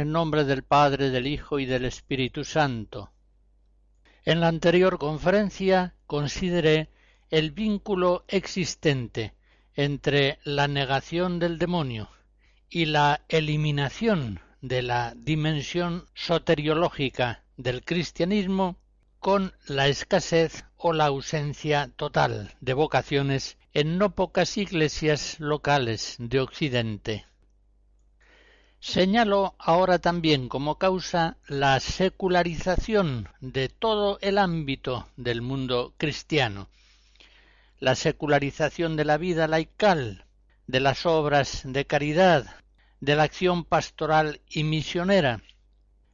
El nombre del Padre, del Hijo y del Espíritu Santo. En la anterior conferencia consideré el vínculo existente entre la negación del demonio y la eliminación de la dimensión soteriológica del cristianismo con la escasez o la ausencia total de vocaciones en no pocas iglesias locales de Occidente. Señalo ahora también como causa la secularización de todo el ámbito del mundo cristiano, la secularización de la vida laical, de las obras de caridad, de la acción pastoral y misionera,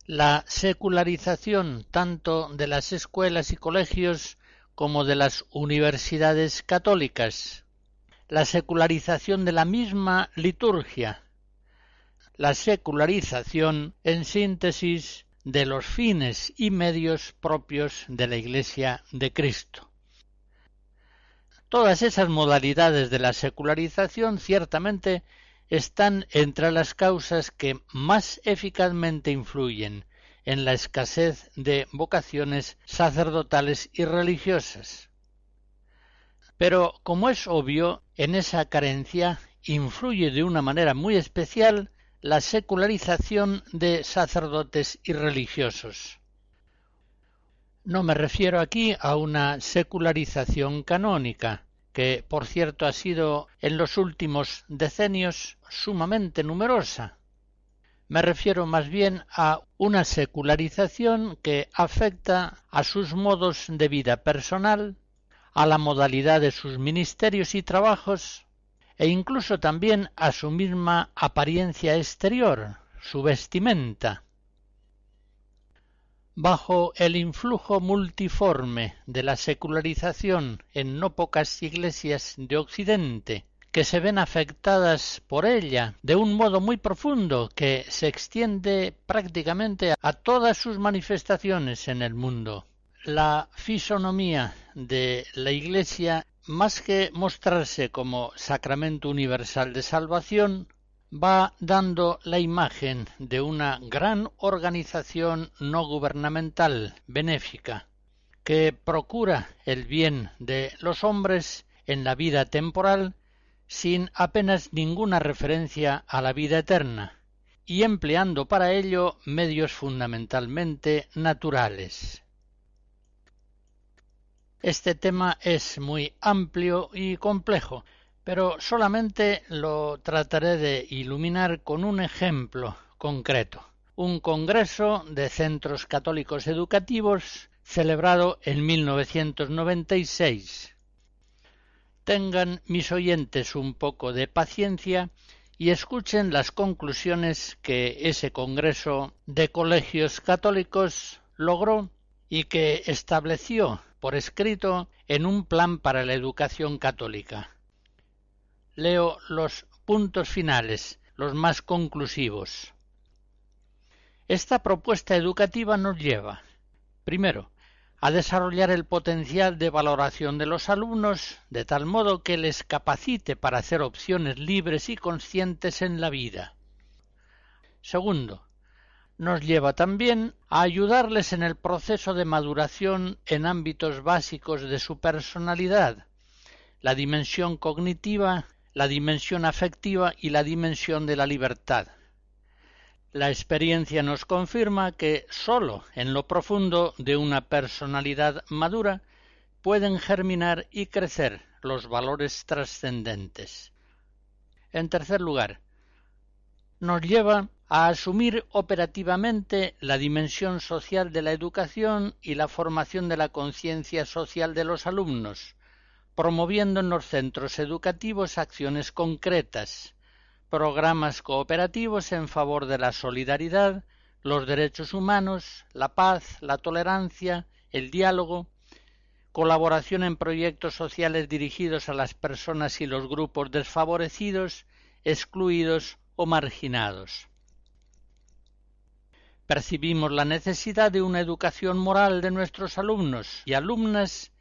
la secularización tanto de las escuelas y colegios como de las universidades católicas, la secularización de la misma liturgia, la secularización, en síntesis, de los fines y medios propios de la Iglesia de Cristo. Todas esas modalidades de la secularización ciertamente están entre las causas que más eficazmente influyen en la escasez de vocaciones sacerdotales y religiosas. Pero, como es obvio, en esa carencia influye de una manera muy especial la secularización de sacerdotes y religiosos. No me refiero aquí a una secularización canónica, que por cierto ha sido en los últimos decenios sumamente numerosa. Me refiero más bien a una secularización que afecta a sus modos de vida personal, a la modalidad de sus ministerios y trabajos, e incluso también a su misma apariencia exterior, su vestimenta. Bajo el influjo multiforme de la secularización en no pocas iglesias de Occidente, que se ven afectadas por ella de un modo muy profundo que se extiende prácticamente a todas sus manifestaciones en el mundo. La fisonomía de la Iglesia más que mostrarse como sacramento universal de salvación, va dando la imagen de una gran organización no gubernamental, benéfica, que procura el bien de los hombres en la vida temporal sin apenas ninguna referencia a la vida eterna, y empleando para ello medios fundamentalmente naturales. Este tema es muy amplio y complejo, pero solamente lo trataré de iluminar con un ejemplo concreto. Un congreso de centros católicos educativos celebrado en 1996. Tengan mis oyentes un poco de paciencia y escuchen las conclusiones que ese Congreso de Colegios Católicos logró y que estableció por escrito en un plan para la educación católica. Leo los puntos finales, los más conclusivos. Esta propuesta educativa nos lleva, primero, a desarrollar el potencial de valoración de los alumnos de tal modo que les capacite para hacer opciones libres y conscientes en la vida. Segundo, nos lleva también a ayudarles en el proceso de maduración en ámbitos básicos de su personalidad, la dimensión cognitiva, la dimensión afectiva y la dimensión de la libertad. La experiencia nos confirma que sólo en lo profundo de una personalidad madura pueden germinar y crecer los valores trascendentes. En tercer lugar, nos lleva a asumir operativamente la dimensión social de la educación y la formación de la conciencia social de los alumnos, promoviendo en los centros educativos acciones concretas, programas cooperativos en favor de la solidaridad, los derechos humanos, la paz, la tolerancia, el diálogo, colaboración en proyectos sociales dirigidos a las personas y los grupos desfavorecidos, excluidos o marginados. Percibimos la necesidad de una educación moral de nuestros alumnos y alumnas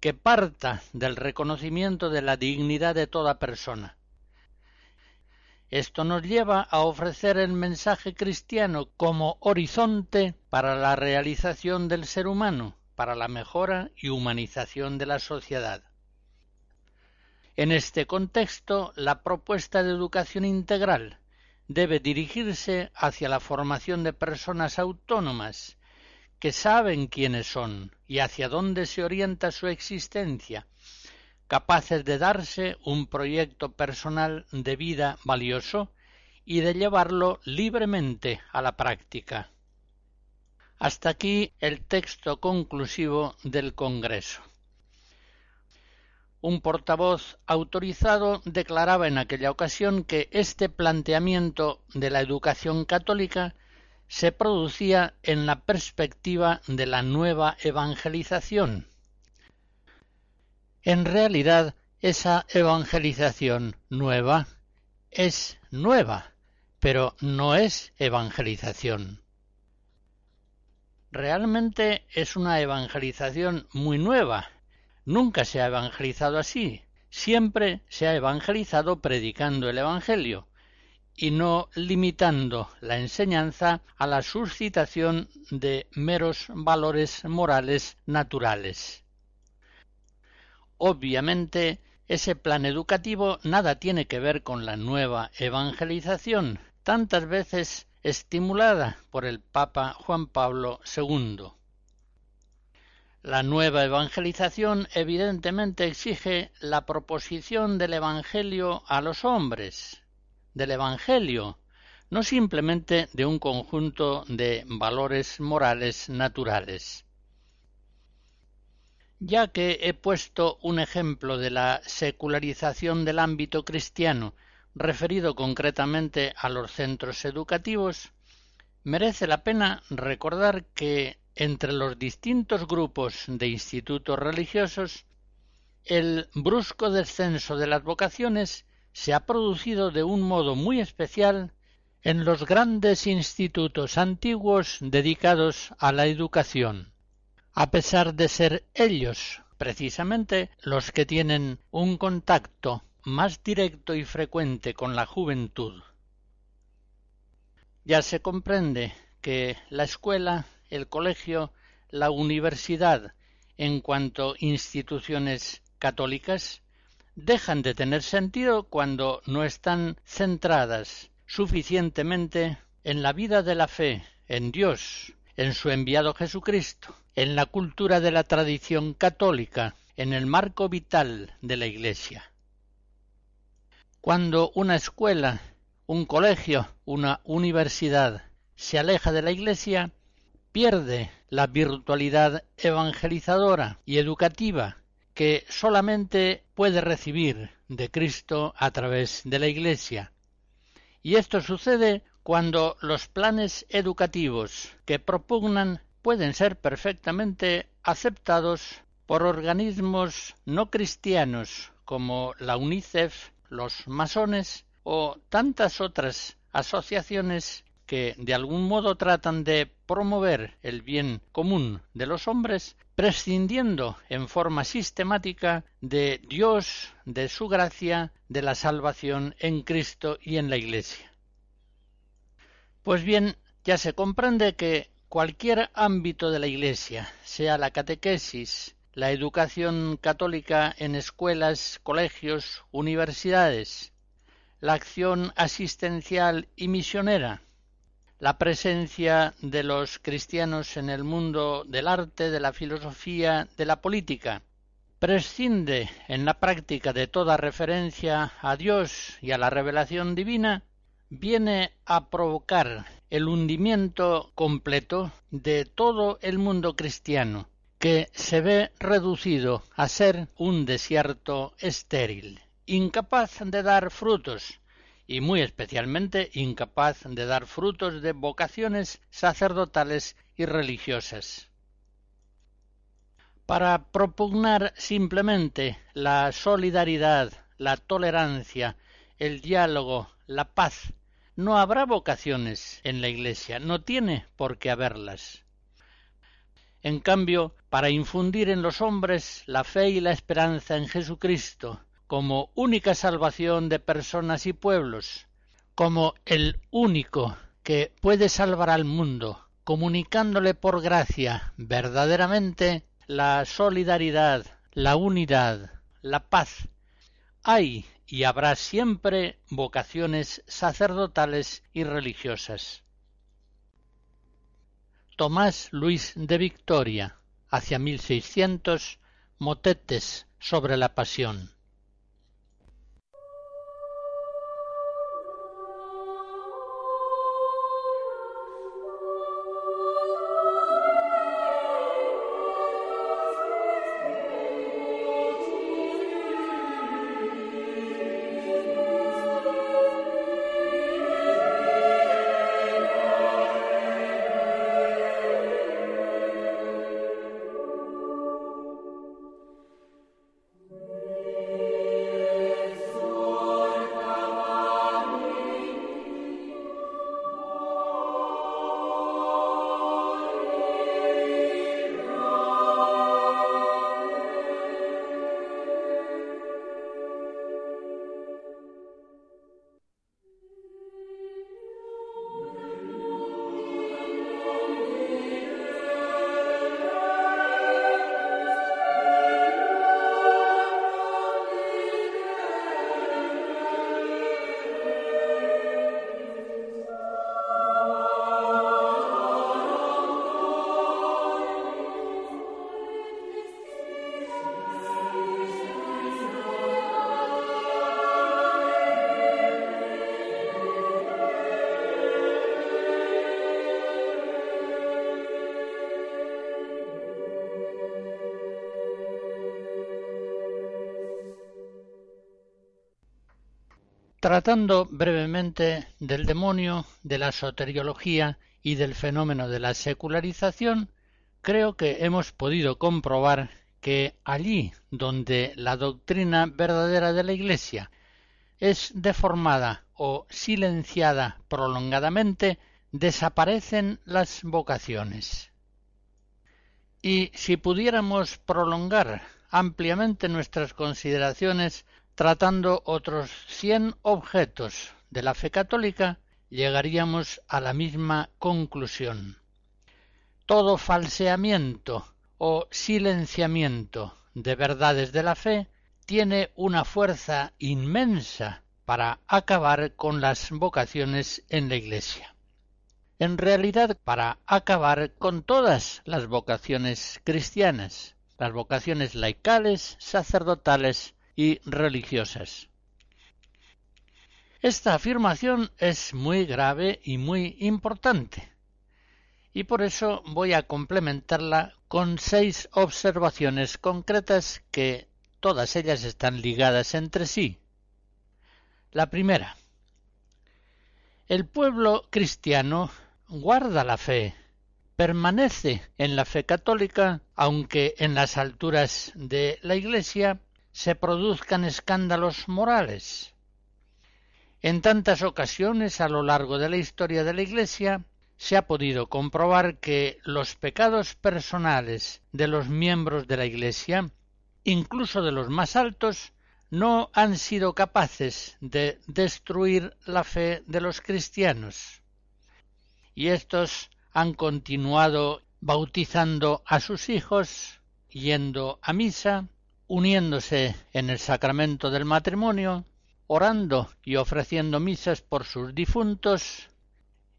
que parta del reconocimiento de la dignidad de toda persona, esto nos lleva a ofrecer el mensaje cristiano como horizonte para la realización del ser humano, para la mejora y humanización de la sociedad. En este contexto, la propuesta de educación integral debe dirigirse hacia la formación de personas autónomas que saben quiénes son y hacia dónde se orienta su existencia, capaces de darse un proyecto personal de vida valioso y de llevarlo libremente a la práctica. Hasta aquí el texto conclusivo del Congreso. Un portavoz autorizado declaraba en aquella ocasión que este planteamiento de la educación católica se producía en la perspectiva de la nueva evangelización, en realidad, esa evangelización nueva es nueva, pero no es evangelización. Realmente es una evangelización muy nueva. Nunca se ha evangelizado así. Siempre se ha evangelizado predicando el Evangelio y no limitando la enseñanza a la suscitación de meros valores morales naturales. Obviamente, ese plan educativo nada tiene que ver con la nueva evangelización, tantas veces estimulada por el Papa Juan Pablo II. La nueva evangelización evidentemente exige la proposición del Evangelio a los hombres, del Evangelio, no simplemente de un conjunto de valores morales naturales. Ya que he puesto un ejemplo de la secularización del ámbito cristiano referido concretamente a los centros educativos, merece la pena recordar que entre los distintos grupos de institutos religiosos el brusco descenso de las vocaciones se ha producido de un modo muy especial en los grandes institutos antiguos dedicados a la educación a pesar de ser ellos precisamente los que tienen un contacto más directo y frecuente con la juventud. Ya se comprende la escuela, el colegio, la universidad, en cuanto instituciones católicas, dejan de tener sentido cuando no están centradas suficientemente en la vida de la fe, en Dios, en su enviado Jesucristo, en la cultura de la tradición católica, en el marco vital de la Iglesia. Cuando una escuela, un colegio, una universidad se aleja de la Iglesia, pierde la virtualidad evangelizadora y educativa que solamente puede recibir de Cristo a través de la Iglesia. Y esto sucede cuando los planes educativos que propugnan pueden ser perfectamente aceptados por organismos no cristianos como la UNICEF, los masones o tantas otras asociaciones que de algún modo tratan de promover el bien común de los hombres, prescindiendo en forma sistemática de Dios, de su gracia, de la salvación en Cristo y en la Iglesia. Pues bien, ya se comprende que cualquier ámbito de la Iglesia, sea la catequesis, la educación católica en escuelas, colegios, universidades, la acción asistencial y misionera, la presencia de los cristianos en el mundo del arte, de la filosofía, de la política, prescinde en la práctica de toda referencia a Dios y a la revelación divina, viene a provocar el hundimiento completo de todo el mundo cristiano, que se ve reducido a ser un desierto estéril incapaz de dar frutos, y muy especialmente incapaz de dar frutos de vocaciones sacerdotales y religiosas. Para propugnar simplemente la solidaridad, la tolerancia, el diálogo, la paz, no habrá vocaciones en la Iglesia, no tiene por qué haberlas. En cambio, para infundir en los hombres la fe y la esperanza en Jesucristo, como única salvación de personas y pueblos, como el único que puede salvar al mundo, comunicándole por gracia verdaderamente la solidaridad, la unidad, la paz. Hay y habrá siempre vocaciones sacerdotales y religiosas. Tomás Luis de Victoria, hacia 1600, motetes sobre la pasión. Brevemente del demonio, de la soteriología y del fenómeno de la secularización, creo que hemos podido comprobar que allí donde la doctrina verdadera de la Iglesia es deformada o silenciada prolongadamente, desaparecen las vocaciones. Y si pudiéramos prolongar ampliamente nuestras consideraciones tratando otros cien objetos de la fe católica, llegaríamos a la misma conclusión. Todo falseamiento o silenciamiento de verdades de la fe tiene una fuerza inmensa para acabar con las vocaciones en la Iglesia. En realidad, para acabar con todas las vocaciones cristianas, las vocaciones laicales, sacerdotales y religiosas. Esta afirmación es muy grave y muy importante, y por eso voy a complementarla con seis observaciones concretas que todas ellas están ligadas entre sí. La primera. El pueblo cristiano guarda la fe, permanece en la fe católica, aunque en las alturas de la Iglesia se produzcan escándalos morales. En tantas ocasiones a lo largo de la historia de la Iglesia se ha podido comprobar que los pecados personales de los miembros de la Iglesia, incluso de los más altos, no han sido capaces de destruir la fe de los cristianos. Y estos han continuado bautizando a sus hijos, yendo a misa, uniéndose en el sacramento del matrimonio, orando y ofreciendo misas por sus difuntos,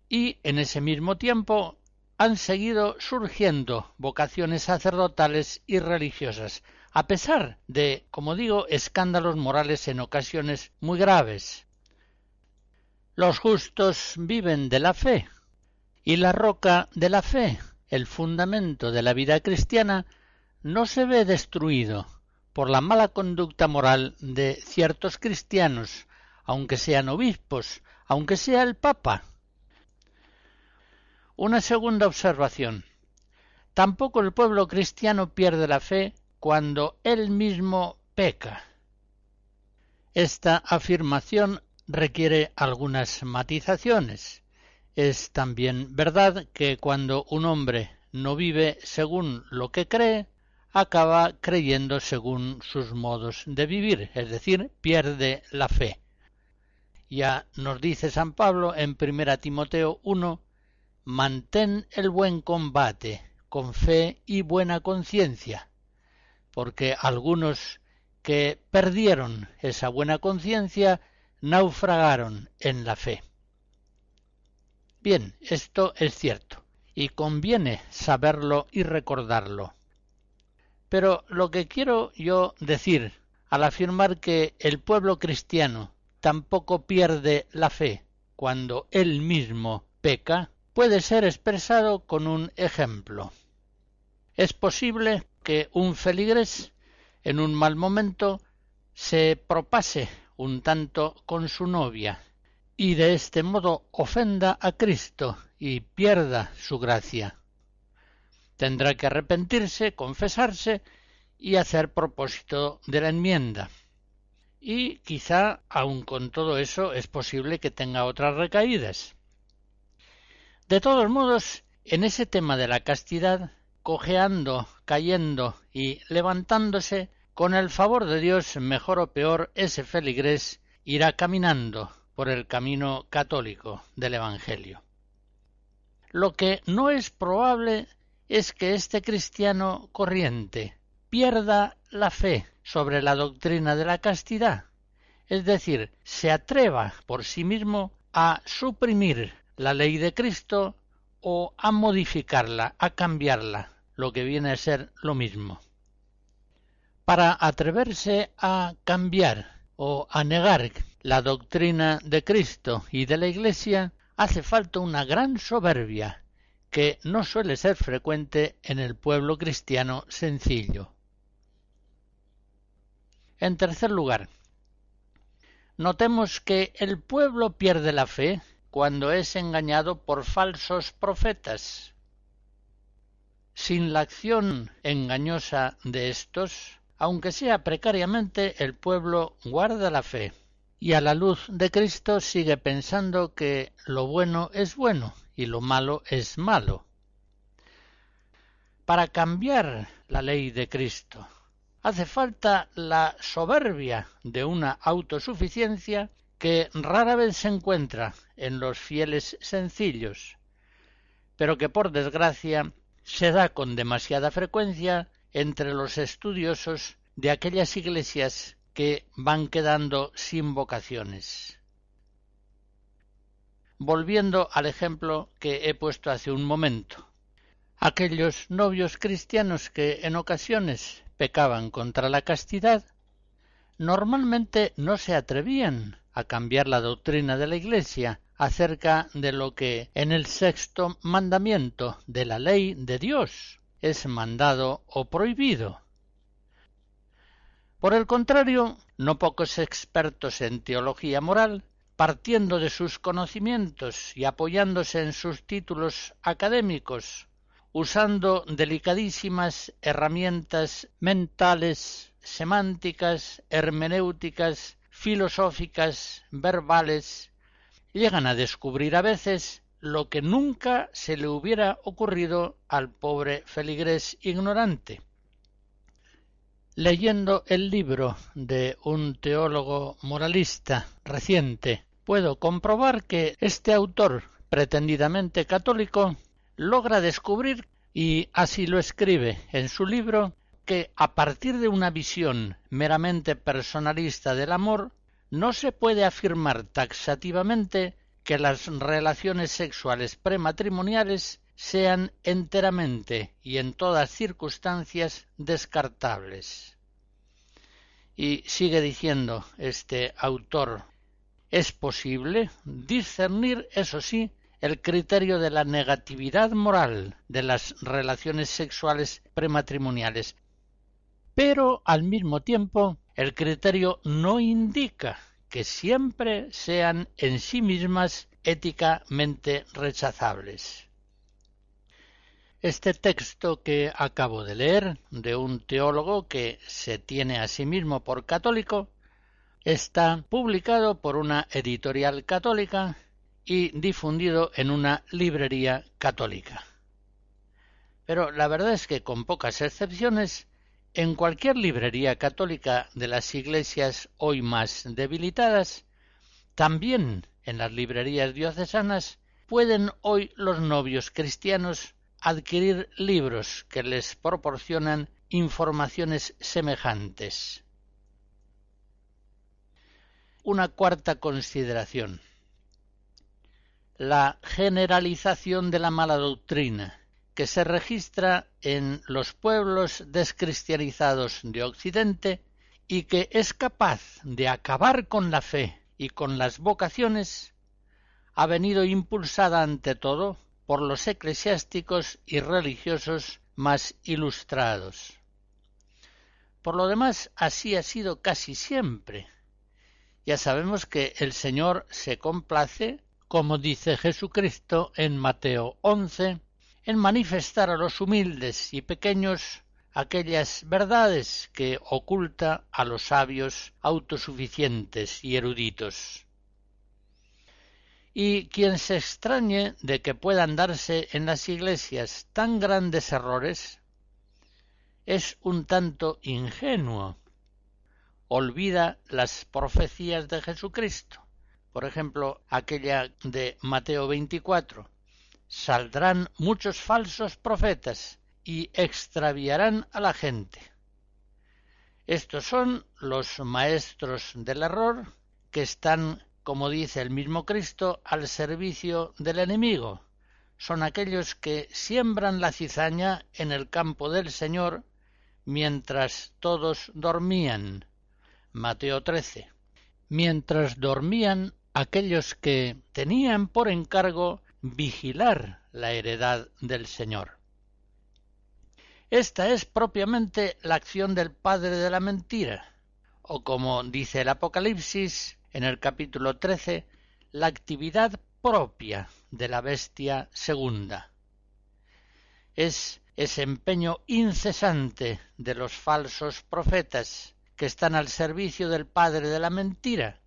y en ese mismo tiempo han seguido surgiendo vocaciones sacerdotales y religiosas, a pesar de, como digo, escándalos morales en ocasiones muy graves. Los justos viven de la fe, y la roca de la fe, el fundamento de la vida cristiana, no se ve destruido por la mala conducta moral de ciertos cristianos, aunque sean obispos, aunque sea el Papa, una segunda observación. Tampoco el pueblo cristiano pierde la fe cuando él mismo peca. Esta afirmación requiere algunas matizaciones. Es también verdad que cuando un hombre no vive según lo que cree, acaba creyendo según sus modos de vivir, es decir, pierde la fe. Ya nos dice San Pablo en 1 Timoteo 1 mantén el buen combate con fe y buena conciencia, porque algunos que perdieron esa buena conciencia naufragaron en la fe. Bien, esto es cierto, y conviene saberlo y recordarlo. Pero lo que quiero yo decir al afirmar que el pueblo cristiano tampoco pierde la fe cuando él mismo peca, puede ser expresado con un ejemplo. Es posible que un feligres en un mal momento se propase un tanto con su novia y de este modo ofenda a Cristo y pierda su gracia. Tendrá que arrepentirse, confesarse y hacer propósito de la enmienda. Y quizá, aun con todo eso, es posible que tenga otras recaídas. De todos modos, en ese tema de la castidad, cojeando, cayendo y levantándose, con el favor de Dios, mejor o peor, ese feligrés irá caminando por el camino católico del Evangelio. Lo que no es probable es que este cristiano corriente pierda la fe sobre la doctrina de la castidad, es decir, se atreva por sí mismo a suprimir la ley de Cristo o a modificarla, a cambiarla, lo que viene a ser lo mismo. Para atreverse a cambiar o a negar la doctrina de Cristo y de la Iglesia, hace falta una gran soberbia que no suele ser frecuente en el pueblo cristiano sencillo. En tercer lugar, notemos que el pueblo pierde la fe cuando es engañado por falsos profetas. Sin la acción engañosa de estos, aunque sea precariamente, el pueblo guarda la fe y a la luz de Cristo sigue pensando que lo bueno es bueno y lo malo es malo. Para cambiar la ley de Cristo hace falta la soberbia de una autosuficiencia que rara vez se encuentra en los fieles sencillos, pero que por desgracia se da con demasiada frecuencia entre los estudiosos de aquellas iglesias que van quedando sin vocaciones. Volviendo al ejemplo que he puesto hace un momento, aquellos novios cristianos que en ocasiones pecaban contra la castidad, normalmente no se atrevían a cambiar la doctrina de la Iglesia acerca de lo que en el sexto mandamiento de la ley de Dios es mandado o prohibido. Por el contrario, no pocos expertos en teología moral, partiendo de sus conocimientos y apoyándose en sus títulos académicos, usando delicadísimas herramientas mentales, semánticas, hermenéuticas, filosóficas, verbales, llegan a descubrir a veces lo que nunca se le hubiera ocurrido al pobre feligrés ignorante. Leyendo el libro de un teólogo moralista reciente, puedo comprobar que este autor, pretendidamente católico, logra descubrir, y así lo escribe en su libro, que a partir de una visión meramente personalista del amor, no se puede afirmar taxativamente que las relaciones sexuales prematrimoniales sean enteramente y en todas circunstancias descartables. Y sigue diciendo este autor, es posible discernir, eso sí, el criterio de la negatividad moral de las relaciones sexuales prematrimoniales, pero al mismo tiempo el criterio no indica que siempre sean en sí mismas éticamente rechazables. Este texto que acabo de leer, de un teólogo que se tiene a sí mismo por católico, está publicado por una editorial católica y difundido en una librería católica. Pero la verdad es que con pocas excepciones, en cualquier librería católica de las iglesias hoy más debilitadas, también en las librerías diocesanas, pueden hoy los novios cristianos adquirir libros que les proporcionan informaciones semejantes. Una cuarta consideración la generalización de la mala doctrina que se registra en los pueblos descristianizados de Occidente y que es capaz de acabar con la fe y con las vocaciones, ha venido impulsada ante todo por los eclesiásticos y religiosos más ilustrados. Por lo demás, así ha sido casi siempre. Ya sabemos que el Señor se complace como dice Jesucristo en Mateo 11, en manifestar a los humildes y pequeños aquellas verdades que oculta a los sabios autosuficientes y eruditos. Y quien se extrañe de que puedan darse en las iglesias tan grandes errores, es un tanto ingenuo. Olvida las profecías de Jesucristo por ejemplo, aquella de Mateo 24, saldrán muchos falsos profetas y extraviarán a la gente. Estos son los maestros del error que están, como dice el mismo Cristo, al servicio del enemigo. Son aquellos que siembran la cizaña en el campo del Señor mientras todos dormían. Mateo 13. Mientras dormían aquellos que tenían por encargo vigilar la heredad del Señor. Esta es propiamente la acción del padre de la mentira, o como dice el Apocalipsis en el capítulo 13, la actividad propia de la bestia segunda. Es ese empeño incesante de los falsos profetas que están al servicio del padre de la mentira,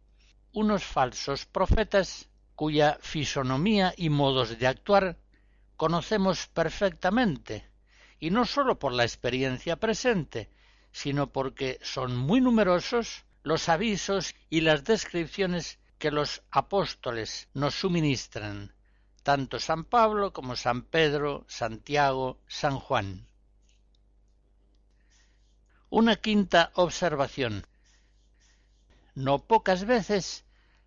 unos falsos profetas cuya fisonomía y modos de actuar conocemos perfectamente, y no sólo por la experiencia presente, sino porque son muy numerosos los avisos y las descripciones que los apóstoles nos suministran, tanto San Pablo como San Pedro, Santiago, San Juan. Una quinta observación. No pocas veces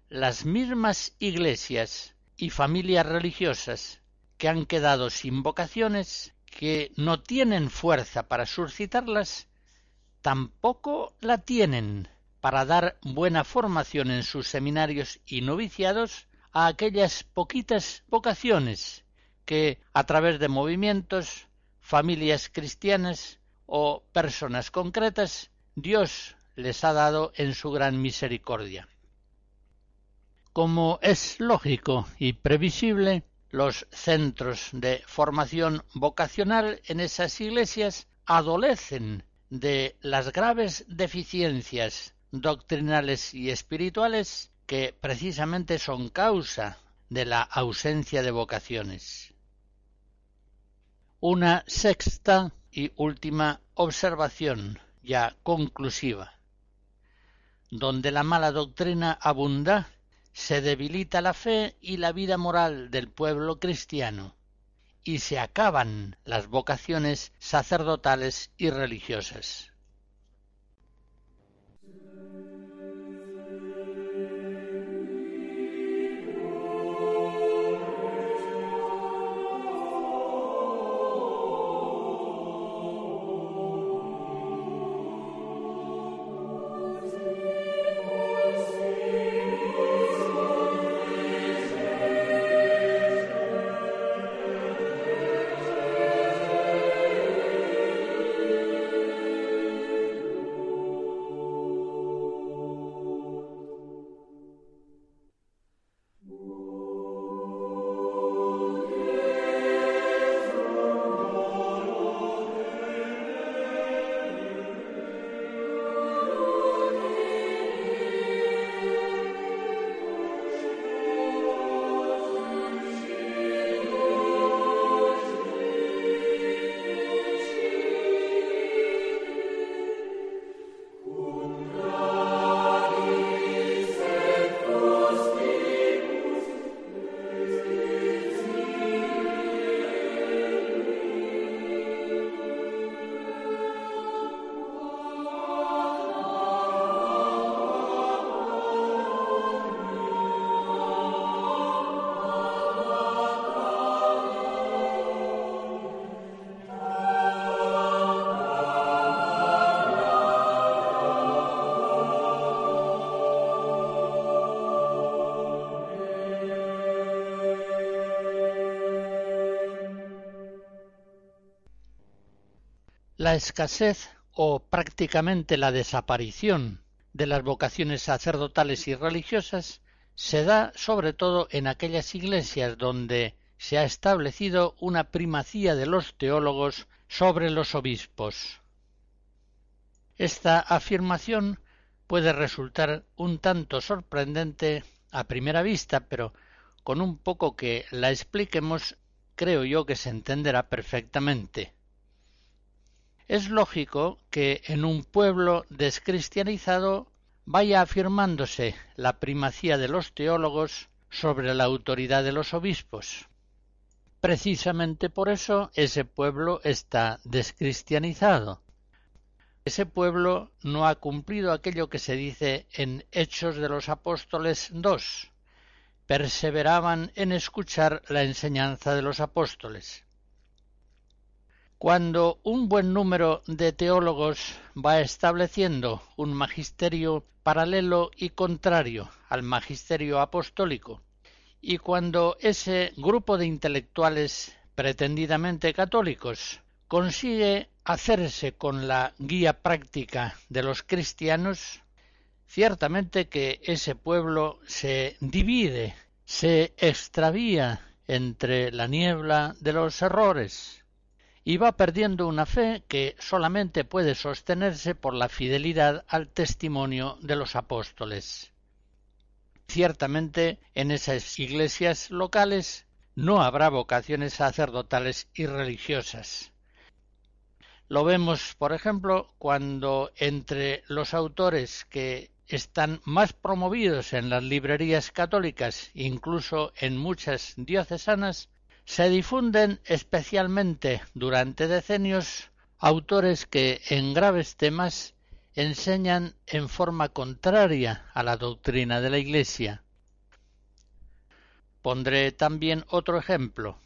las mismas iglesias y familias religiosas que han quedado sin vocaciones, que no tienen fuerza para suscitarlas, tampoco la tienen para dar buena formación en sus seminarios y noviciados a aquellas poquitas vocaciones que, a través de movimientos, familias cristianas o personas concretas, Dios les ha dado en su gran misericordia. Como es lógico y previsible, los centros de formación vocacional en esas iglesias adolecen de las graves deficiencias doctrinales y espirituales que precisamente son causa de la ausencia de vocaciones. Una sexta y última observación, ya conclusiva. Donde la mala doctrina abunda, se debilita la fe y la vida moral del pueblo cristiano, y se acaban las vocaciones sacerdotales y religiosas. La escasez o prácticamente la desaparición de las vocaciones sacerdotales y religiosas se da sobre todo en aquellas iglesias donde se ha establecido una primacía de los teólogos sobre los obispos. Esta afirmación puede resultar un tanto sorprendente a primera vista, pero con un poco que la expliquemos creo yo que se entenderá perfectamente. Es lógico que en un pueblo descristianizado vaya afirmándose la primacía de los teólogos sobre la autoridad de los obispos. Precisamente por eso ese pueblo está descristianizado. Ese pueblo no ha cumplido aquello que se dice en Hechos de los Apóstoles 2. Perseveraban en escuchar la enseñanza de los apóstoles. Cuando un buen número de teólogos va estableciendo un magisterio paralelo y contrario al magisterio apostólico, y cuando ese grupo de intelectuales pretendidamente católicos consigue hacerse con la guía práctica de los cristianos, ciertamente que ese pueblo se divide, se extravía entre la niebla de los errores, y va perdiendo una fe que solamente puede sostenerse por la fidelidad al testimonio de los apóstoles. Ciertamente en esas iglesias locales no habrá vocaciones sacerdotales y religiosas. Lo vemos, por ejemplo, cuando entre los autores que están más promovidos en las librerías católicas, incluso en muchas diocesanas, se difunden especialmente durante decenios autores que en graves temas enseñan en forma contraria a la doctrina de la Iglesia. Pondré también otro ejemplo,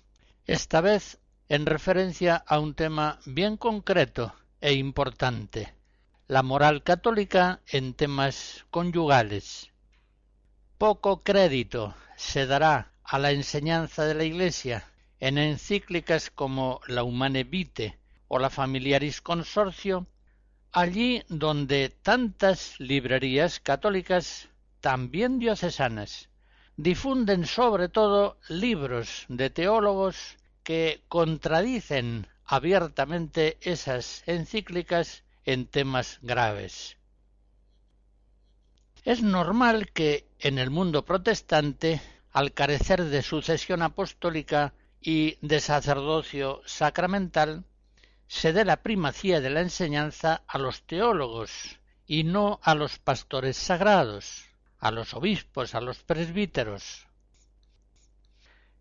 esta vez en referencia a un tema bien concreto e importante, la moral católica en temas conyugales. Poco crédito se dará a la enseñanza de la Iglesia en encíclicas como la Humane Vitae o la Familiaris Consortio, allí donde tantas librerías católicas, también diocesanas, difunden sobre todo libros de teólogos que contradicen abiertamente esas encíclicas en temas graves. Es normal que en el mundo protestante, al carecer de sucesión apostólica y de sacerdocio sacramental, se dé la primacía de la enseñanza a los teólogos y no a los pastores sagrados, a los obispos, a los presbíteros.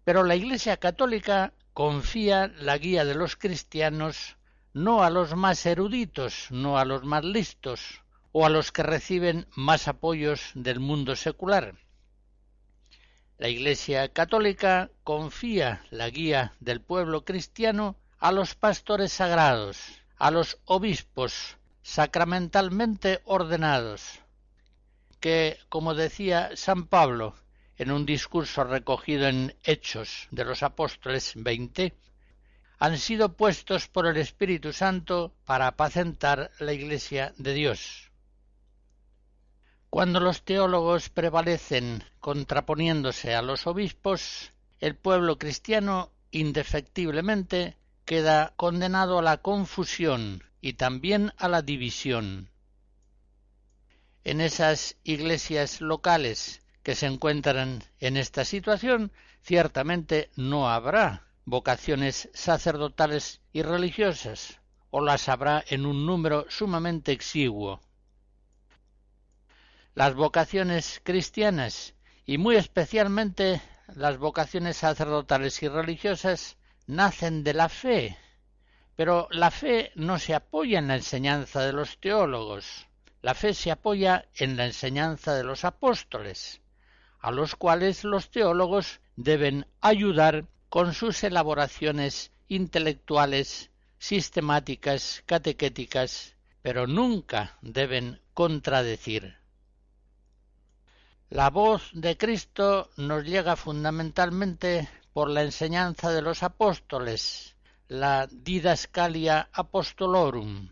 Pero la Iglesia católica confía la guía de los cristianos no a los más eruditos, no a los más listos, o a los que reciben más apoyos del mundo secular. La Iglesia católica confía la guía del pueblo cristiano a los pastores sagrados, a los obispos sacramentalmente ordenados, que, como decía San Pablo, en un discurso recogido en Hechos de los Apóstoles 20, han sido puestos por el Espíritu Santo para apacentar la Iglesia de Dios. Cuando los teólogos prevalecen contraponiéndose a los obispos, el pueblo cristiano indefectiblemente queda condenado a la confusión y también a la división. En esas iglesias locales que se encuentran en esta situación, ciertamente no habrá vocaciones sacerdotales y religiosas, o las habrá en un número sumamente exiguo. Las vocaciones cristianas, y muy especialmente las vocaciones sacerdotales y religiosas, nacen de la fe, pero la fe no se apoya en la enseñanza de los teólogos, la fe se apoya en la enseñanza de los apóstoles, a los cuales los teólogos deben ayudar con sus elaboraciones intelectuales, sistemáticas, catequéticas, pero nunca deben contradecir. La voz de Cristo nos llega fundamentalmente por la enseñanza de los apóstoles, la didascalia apostolorum.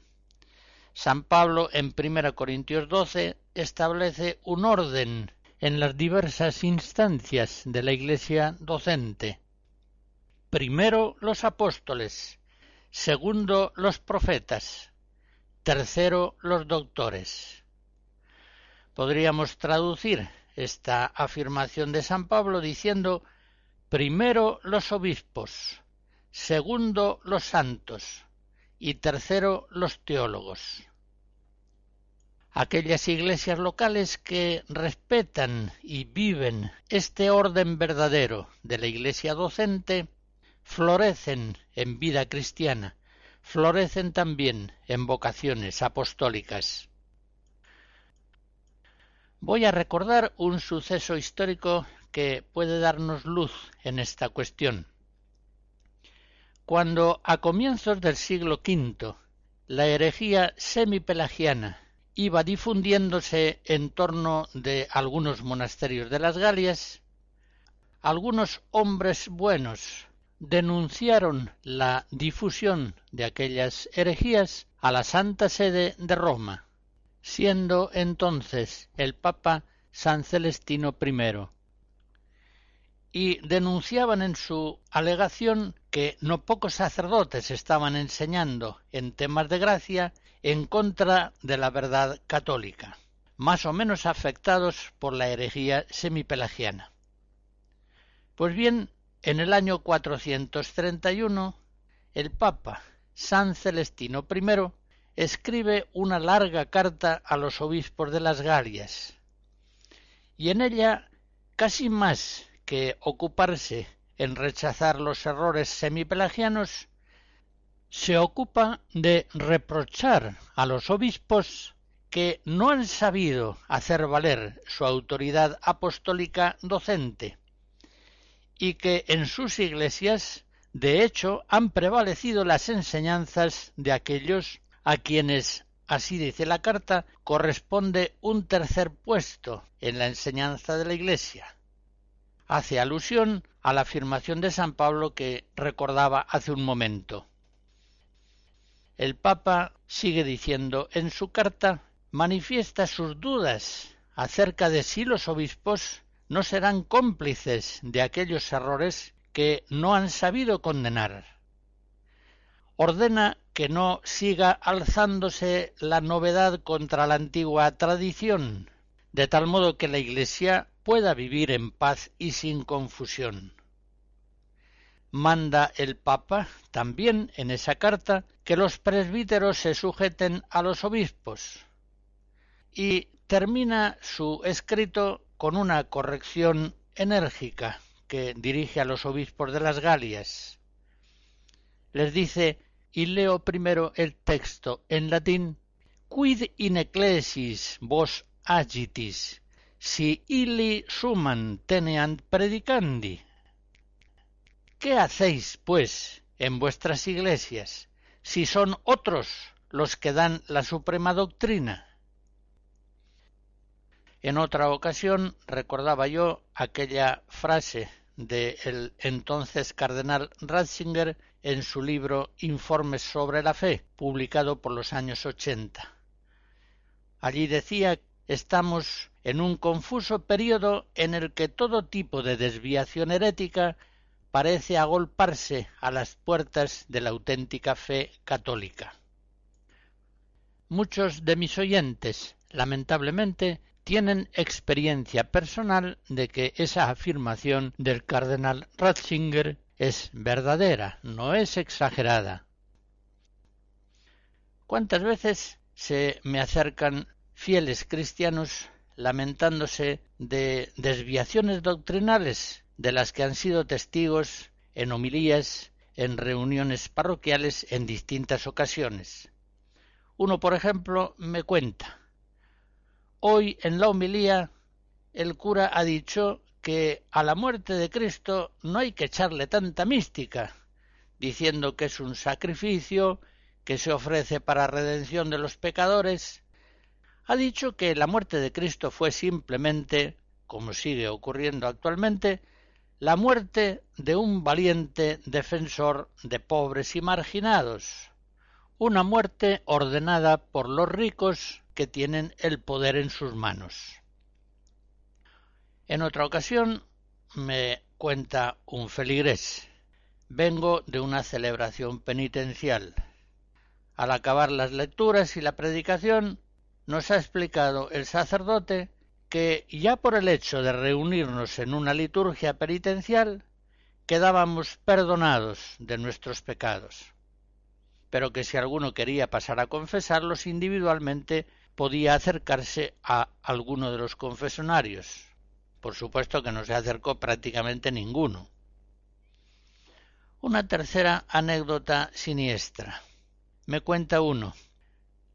San Pablo en 1 Corintios 12 establece un orden en las diversas instancias de la Iglesia docente. Primero los apóstoles, segundo los profetas, tercero los doctores. Podríamos traducir esta afirmación de San Pablo diciendo primero los obispos, segundo los santos y tercero los teólogos aquellas iglesias locales que respetan y viven este orden verdadero de la iglesia docente florecen en vida cristiana, florecen también en vocaciones apostólicas. Voy a recordar un suceso histórico que puede darnos luz en esta cuestión. Cuando a comienzos del siglo V la herejía semipelagiana iba difundiéndose en torno de algunos monasterios de las Galias, algunos hombres buenos denunciaron la difusión de aquellas herejías a la Santa Sede de Roma, siendo entonces el Papa San Celestino I, y denunciaban en su alegación que no pocos sacerdotes estaban enseñando en temas de gracia en contra de la verdad católica, más o menos afectados por la herejía semipelagiana. Pues bien, en el año 431, el Papa San Celestino I escribe una larga carta a los obispos de las Galias, y en ella, casi más que ocuparse en rechazar los errores semipelagianos, se ocupa de reprochar a los obispos que no han sabido hacer valer su autoridad apostólica docente y que en sus iglesias de hecho han prevalecido las enseñanzas de aquellos a quienes, así dice la carta, corresponde un tercer puesto en la enseñanza de la Iglesia. Hace alusión a la afirmación de San Pablo que recordaba hace un momento. El Papa sigue diciendo en su carta manifiesta sus dudas acerca de si los obispos no serán cómplices de aquellos errores que no han sabido condenar. Ordena que no siga alzándose la novedad contra la antigua tradición, de tal modo que la Iglesia pueda vivir en paz y sin confusión. Manda el Papa también en esa carta que los presbíteros se sujeten a los obispos y termina su escrito con una corrección enérgica que dirige a los obispos de las Galias. Les dice, y leo primero el texto en latín, Quid in ecclesis vos agitis, si illi suman teneant predicandi. ¿Qué hacéis, pues, en vuestras iglesias, si son otros los que dan la suprema doctrina? En otra ocasión recordaba yo aquella frase del entonces cardenal Ratzinger en su libro Informes sobre la fe, publicado por los años ochenta. Allí decía estamos en un confuso período en el que todo tipo de desviación herética parece agolparse a las puertas de la auténtica fe católica. Muchos de mis oyentes, lamentablemente, tienen experiencia personal de que esa afirmación del cardenal Ratzinger es verdadera, no es exagerada. ¿Cuántas veces se me acercan fieles cristianos lamentándose de desviaciones doctrinales de las que han sido testigos en homilías, en reuniones parroquiales en distintas ocasiones? Uno, por ejemplo, me cuenta Hoy en la homilía el cura ha dicho que a la muerte de Cristo no hay que echarle tanta mística, diciendo que es un sacrificio que se ofrece para redención de los pecadores. Ha dicho que la muerte de Cristo fue simplemente, como sigue ocurriendo actualmente, la muerte de un valiente defensor de pobres y marginados, una muerte ordenada por los ricos que tienen el poder en sus manos. En otra ocasión me cuenta un feligrés. Vengo de una celebración penitencial. Al acabar las lecturas y la predicación, nos ha explicado el sacerdote que ya por el hecho de reunirnos en una liturgia penitencial quedábamos perdonados de nuestros pecados, pero que si alguno quería pasar a confesarlos individualmente podía acercarse a alguno de los confesionarios. Por supuesto que no se acercó prácticamente ninguno. Una tercera anécdota siniestra. Me cuenta uno.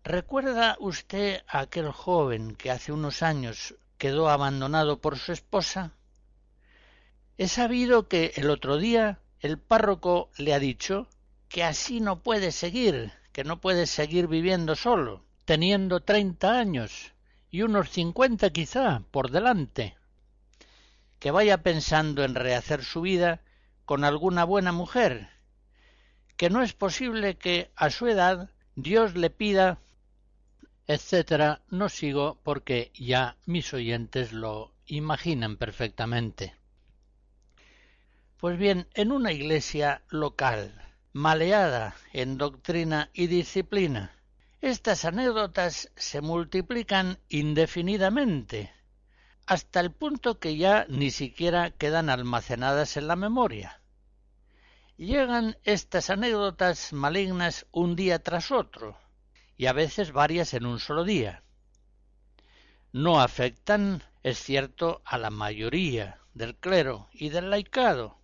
¿Recuerda usted a aquel joven que hace unos años quedó abandonado por su esposa? He sabido que el otro día el párroco le ha dicho que así no puede seguir, que no puede seguir viviendo solo, teniendo treinta años y unos cincuenta quizá por delante. Que vaya pensando en rehacer su vida con alguna buena mujer, que no es posible que a su edad Dios le pida etcétera, no sigo porque ya mis oyentes lo imaginan perfectamente. Pues bien, en una iglesia local, maleada en doctrina y disciplina, estas anécdotas se multiplican indefinidamente, hasta el punto que ya ni siquiera quedan almacenadas en la memoria. Llegan estas anécdotas malignas un día tras otro, y a veces varias en un solo día. No afectan, es cierto, a la mayoría del clero y del laicado,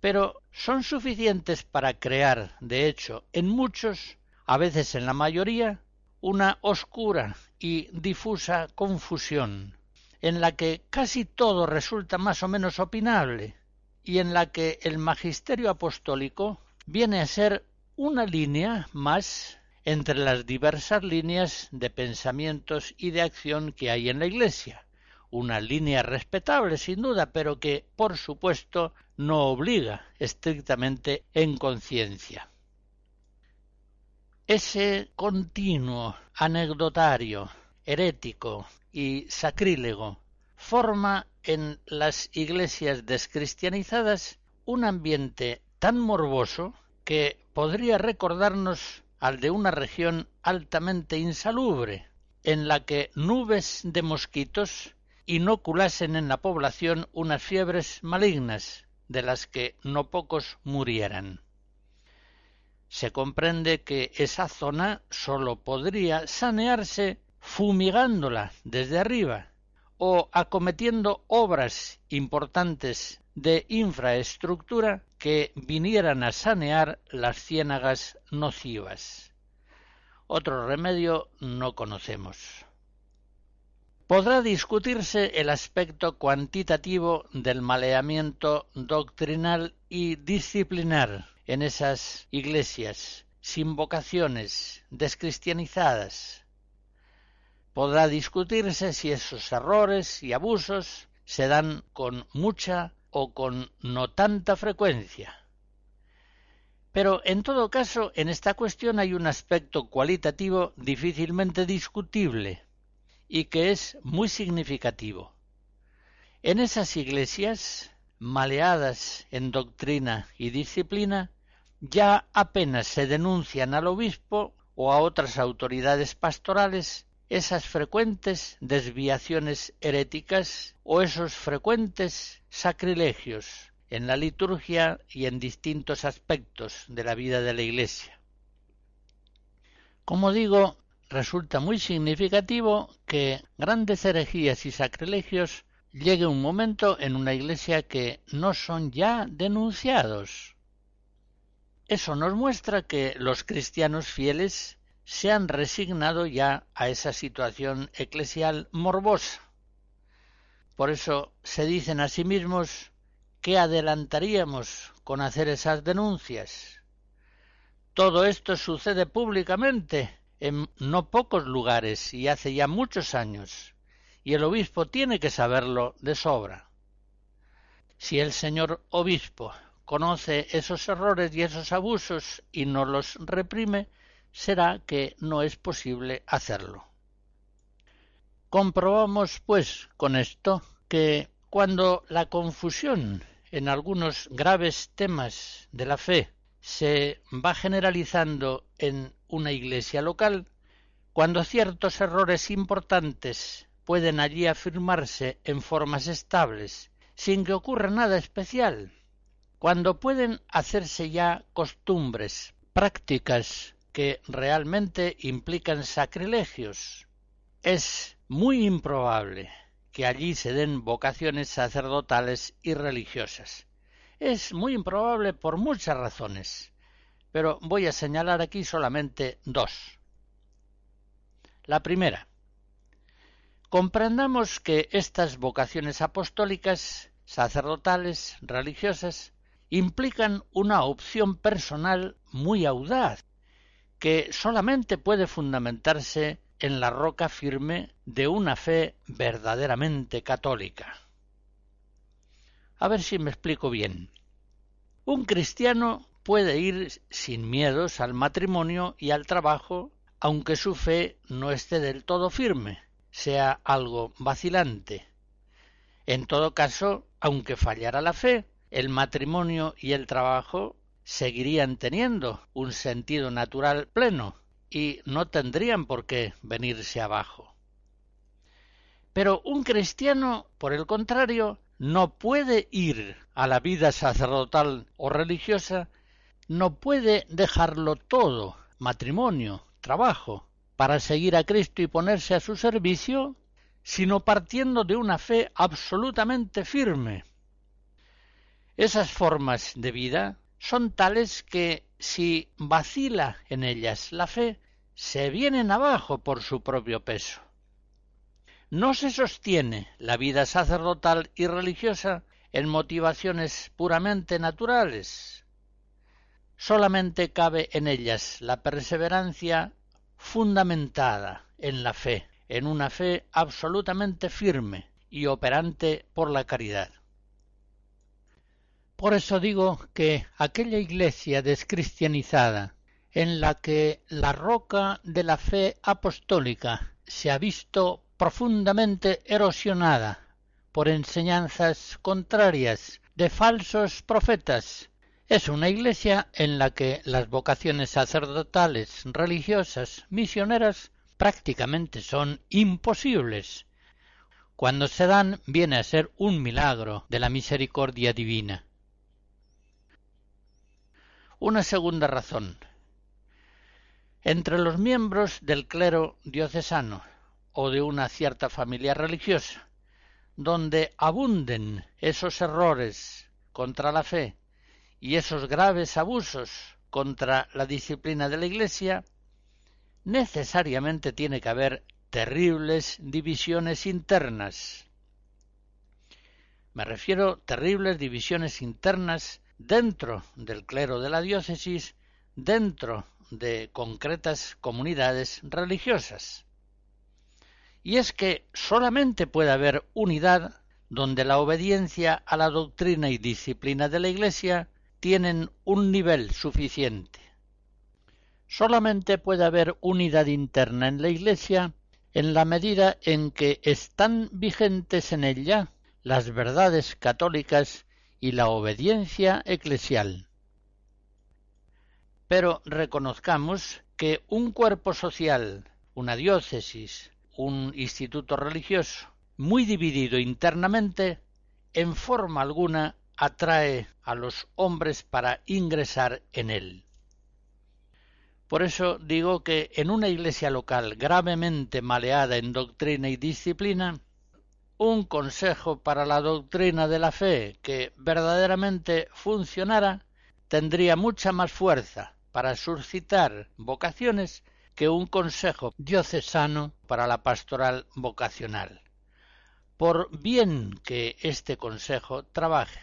pero son suficientes para crear, de hecho, en muchos a veces en la mayoría, una oscura y difusa confusión, en la que casi todo resulta más o menos opinable, y en la que el magisterio apostólico viene a ser una línea más entre las diversas líneas de pensamientos y de acción que hay en la Iglesia, una línea respetable sin duda, pero que, por supuesto, no obliga estrictamente en conciencia. Ese continuo anecdotario herético y sacrílego forma en las iglesias descristianizadas un ambiente tan morboso que podría recordarnos al de una región altamente insalubre, en la que nubes de mosquitos inoculasen en la población unas fiebres malignas, de las que no pocos murieran. Se comprende que esa zona sólo podría sanearse fumigándola desde arriba o acometiendo obras importantes de infraestructura que vinieran a sanear las ciénagas nocivas. Otro remedio no conocemos. Podrá discutirse el aspecto cuantitativo del maleamiento doctrinal y disciplinar en esas iglesias sin vocaciones, descristianizadas. Podrá discutirse si esos errores y abusos se dan con mucha o con no tanta frecuencia. Pero en todo caso, en esta cuestión hay un aspecto cualitativo difícilmente discutible y que es muy significativo. En esas iglesias, maleadas en doctrina y disciplina, ya apenas se denuncian al obispo o a otras autoridades pastorales esas frecuentes desviaciones heréticas o esos frecuentes sacrilegios en la liturgia y en distintos aspectos de la vida de la Iglesia. Como digo, resulta muy significativo que grandes herejías y sacrilegios llegue un momento en una iglesia que no son ya denunciados. Eso nos muestra que los cristianos fieles se han resignado ya a esa situación eclesial morbosa. Por eso se dicen a sí mismos que adelantaríamos con hacer esas denuncias. Todo esto sucede públicamente en no pocos lugares y hace ya muchos años, y el obispo tiene que saberlo de sobra. Si el señor obispo conoce esos errores y esos abusos y no los reprime, será que no es posible hacerlo. Comprobamos, pues, con esto que cuando la confusión en algunos graves temas de la fe se va generalizando en una iglesia local, cuando ciertos errores importantes pueden allí afirmarse en formas estables, sin que ocurra nada especial, cuando pueden hacerse ya costumbres, prácticas que realmente implican sacrilegios, es muy improbable que allí se den vocaciones sacerdotales y religiosas. Es muy improbable por muchas razones, pero voy a señalar aquí solamente dos. La primera, comprendamos que estas vocaciones apostólicas, sacerdotales, religiosas, implican una opción personal muy audaz, que solamente puede fundamentarse en la roca firme de una fe verdaderamente católica. A ver si me explico bien. Un cristiano puede ir sin miedos al matrimonio y al trabajo, aunque su fe no esté del todo firme, sea algo vacilante. En todo caso, aunque fallara la fe, el matrimonio y el trabajo seguirían teniendo un sentido natural pleno y no tendrían por qué venirse abajo. Pero un cristiano, por el contrario, no puede ir a la vida sacerdotal o religiosa, no puede dejarlo todo, matrimonio, trabajo, para seguir a Cristo y ponerse a su servicio, sino partiendo de una fe absolutamente firme. Esas formas de vida son tales que si vacila en ellas la fe, se vienen abajo por su propio peso no se sostiene la vida sacerdotal y religiosa en motivaciones puramente naturales. Solamente cabe en ellas la perseverancia fundamentada en la fe, en una fe absolutamente firme y operante por la caridad. Por eso digo que aquella iglesia descristianizada en la que la roca de la fe apostólica se ha visto profundamente erosionada por enseñanzas contrarias de falsos profetas. Es una iglesia en la que las vocaciones sacerdotales, religiosas, misioneras prácticamente son imposibles. Cuando se dan viene a ser un milagro de la misericordia divina. Una segunda razón. Entre los miembros del clero diocesano o de una cierta familia religiosa, donde abunden esos errores contra la fe y esos graves abusos contra la disciplina de la Iglesia, necesariamente tiene que haber terribles divisiones internas. Me refiero terribles divisiones internas dentro del clero de la diócesis, dentro de concretas comunidades religiosas. Y es que solamente puede haber unidad donde la obediencia a la doctrina y disciplina de la Iglesia tienen un nivel suficiente. Solamente puede haber unidad interna en la Iglesia en la medida en que están vigentes en ella las verdades católicas y la obediencia eclesial. Pero reconozcamos que un cuerpo social, una diócesis, un instituto religioso, muy dividido internamente, en forma alguna atrae a los hombres para ingresar en él. Por eso digo que en una iglesia local gravemente maleada en doctrina y disciplina, un consejo para la doctrina de la fe que verdaderamente funcionara tendría mucha más fuerza para suscitar vocaciones que un consejo diocesano para la pastoral vocacional, por bien que este consejo trabaje.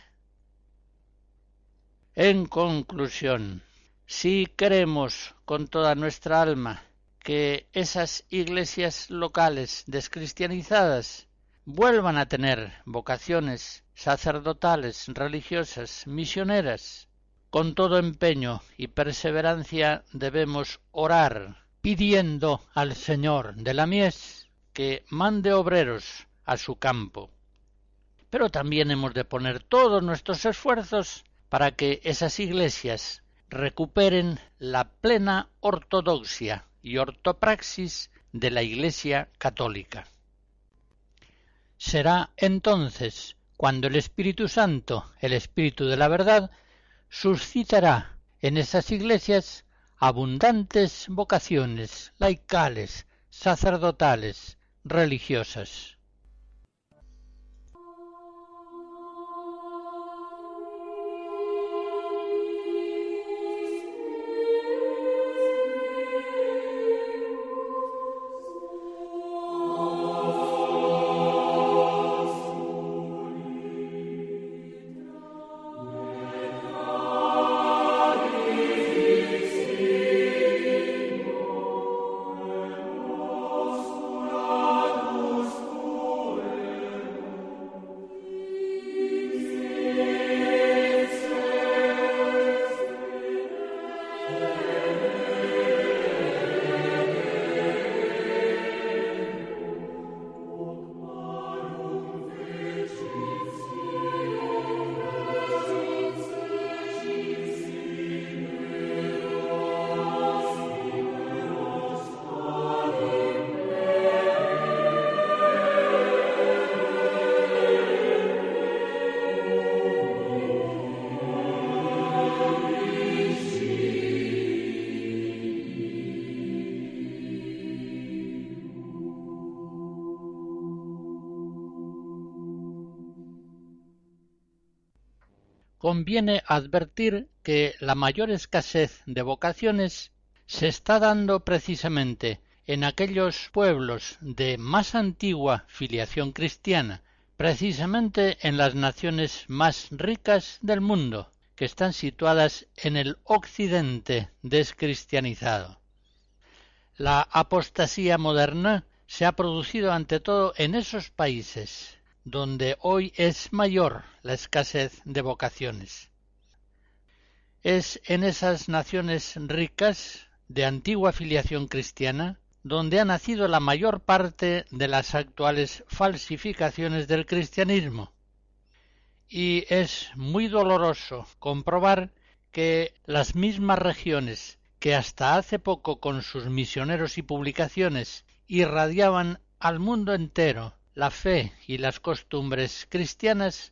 En conclusión, si queremos con toda nuestra alma que esas iglesias locales descristianizadas vuelvan a tener vocaciones sacerdotales, religiosas, misioneras, con todo empeño y perseverancia debemos orar pidiendo al Señor de la mies que mande obreros a su campo. Pero también hemos de poner todos nuestros esfuerzos para que esas iglesias recuperen la plena ortodoxia y ortopraxis de la Iglesia católica. Será entonces cuando el Espíritu Santo, el Espíritu de la verdad, suscitará en esas iglesias abundantes vocaciones laicales, sacerdotales, religiosas. Conviene advertir que la mayor escasez de vocaciones se está dando precisamente en aquellos pueblos de más antigua filiación cristiana, precisamente en las naciones más ricas del mundo, que están situadas en el occidente descristianizado. La apostasía moderna se ha producido ante todo en esos países, donde hoy es mayor la escasez de vocaciones. Es en esas naciones ricas de antigua filiación cristiana donde ha nacido la mayor parte de las actuales falsificaciones del cristianismo. Y es muy doloroso comprobar que las mismas regiones que hasta hace poco con sus misioneros y publicaciones irradiaban al mundo entero la fe y las costumbres cristianas,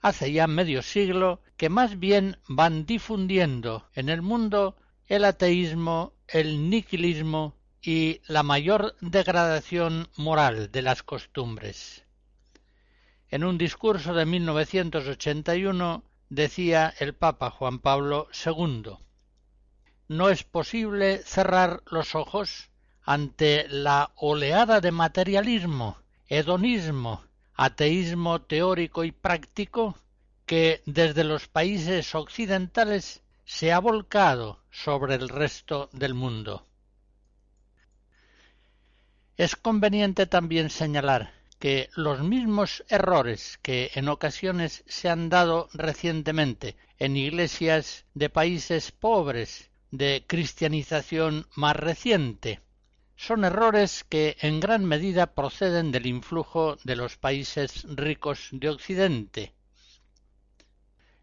hace ya medio siglo que más bien van difundiendo en el mundo el ateísmo, el niquilismo y la mayor degradación moral de las costumbres. En un discurso de 1981 decía el Papa Juan Pablo II No es posible cerrar los ojos ante la oleada de materialismo, hedonismo, ateísmo teórico y práctico que desde los países occidentales se ha volcado sobre el resto del mundo. Es conveniente también señalar que los mismos errores que en ocasiones se han dado recientemente en iglesias de países pobres de cristianización más reciente son errores que en gran medida proceden del influjo de los países ricos de Occidente.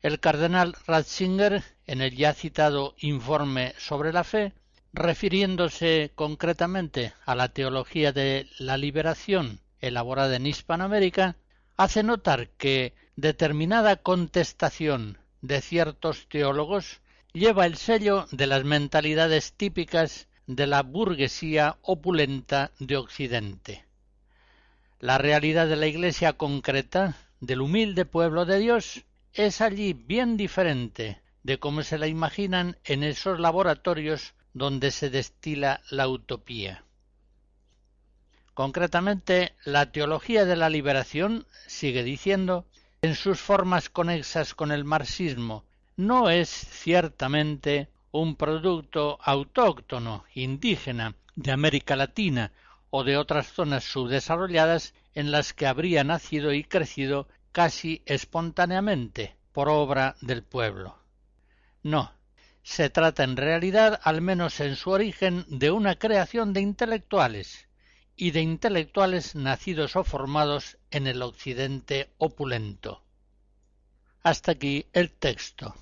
El cardenal Ratzinger, en el ya citado informe sobre la fe, refiriéndose concretamente a la teología de la liberación elaborada en Hispanoamérica, hace notar que determinada contestación de ciertos teólogos lleva el sello de las mentalidades típicas de la burguesía opulenta de Occidente. La realidad de la Iglesia concreta, del humilde pueblo de Dios, es allí bien diferente de cómo se la imaginan en esos laboratorios donde se destila la utopía. Concretamente, la teología de la liberación, sigue diciendo, en sus formas conexas con el marxismo, no es ciertamente un producto autóctono, indígena, de América Latina o de otras zonas subdesarrolladas en las que habría nacido y crecido casi espontáneamente por obra del pueblo. No, se trata en realidad, al menos en su origen, de una creación de intelectuales, y de intelectuales nacidos o formados en el occidente opulento. Hasta aquí el texto.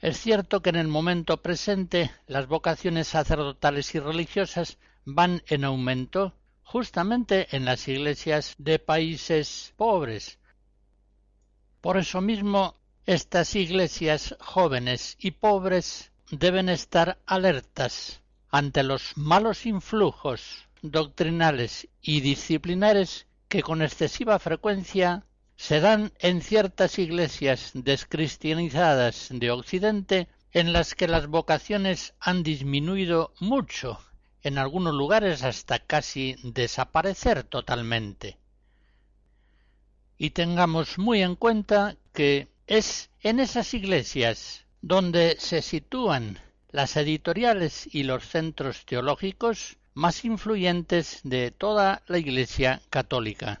Es cierto que en el momento presente las vocaciones sacerdotales y religiosas van en aumento justamente en las iglesias de países pobres. Por eso mismo, estas iglesias jóvenes y pobres deben estar alertas ante los malos influjos doctrinales y disciplinares que con excesiva frecuencia se dan en ciertas iglesias descristianizadas de Occidente en las que las vocaciones han disminuido mucho, en algunos lugares hasta casi desaparecer totalmente. Y tengamos muy en cuenta que es en esas iglesias donde se sitúan las editoriales y los centros teológicos más influyentes de toda la Iglesia católica.